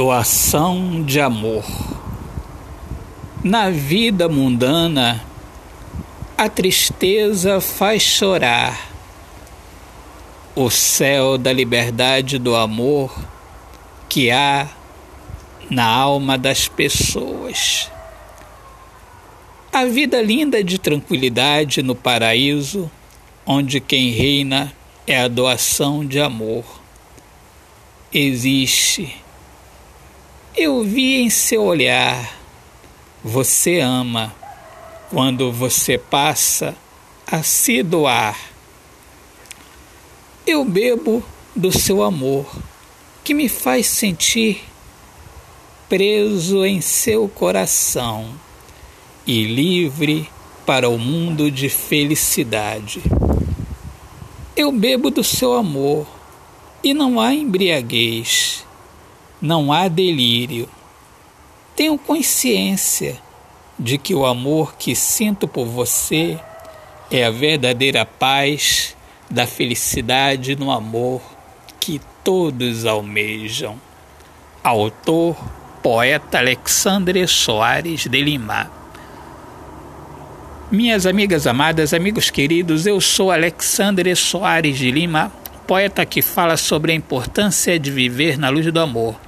Doação de amor. Na vida mundana, a tristeza faz chorar. O céu da liberdade do amor que há na alma das pessoas. A vida linda de tranquilidade no paraíso, onde quem reina é a doação de amor. Existe eu vi em seu olhar, você ama quando você passa a se doar. Eu bebo do seu amor, que me faz sentir preso em seu coração e livre para o mundo de felicidade. Eu bebo do seu amor e não há embriaguez não há delírio. Tenho consciência de que o amor que sinto por você é a verdadeira paz da felicidade no amor que todos almejam. Autor, poeta Alexandre Soares de Lima. Minhas amigas amadas, amigos queridos, eu sou Alexandre Soares de Lima, poeta que fala sobre a importância de viver na luz do amor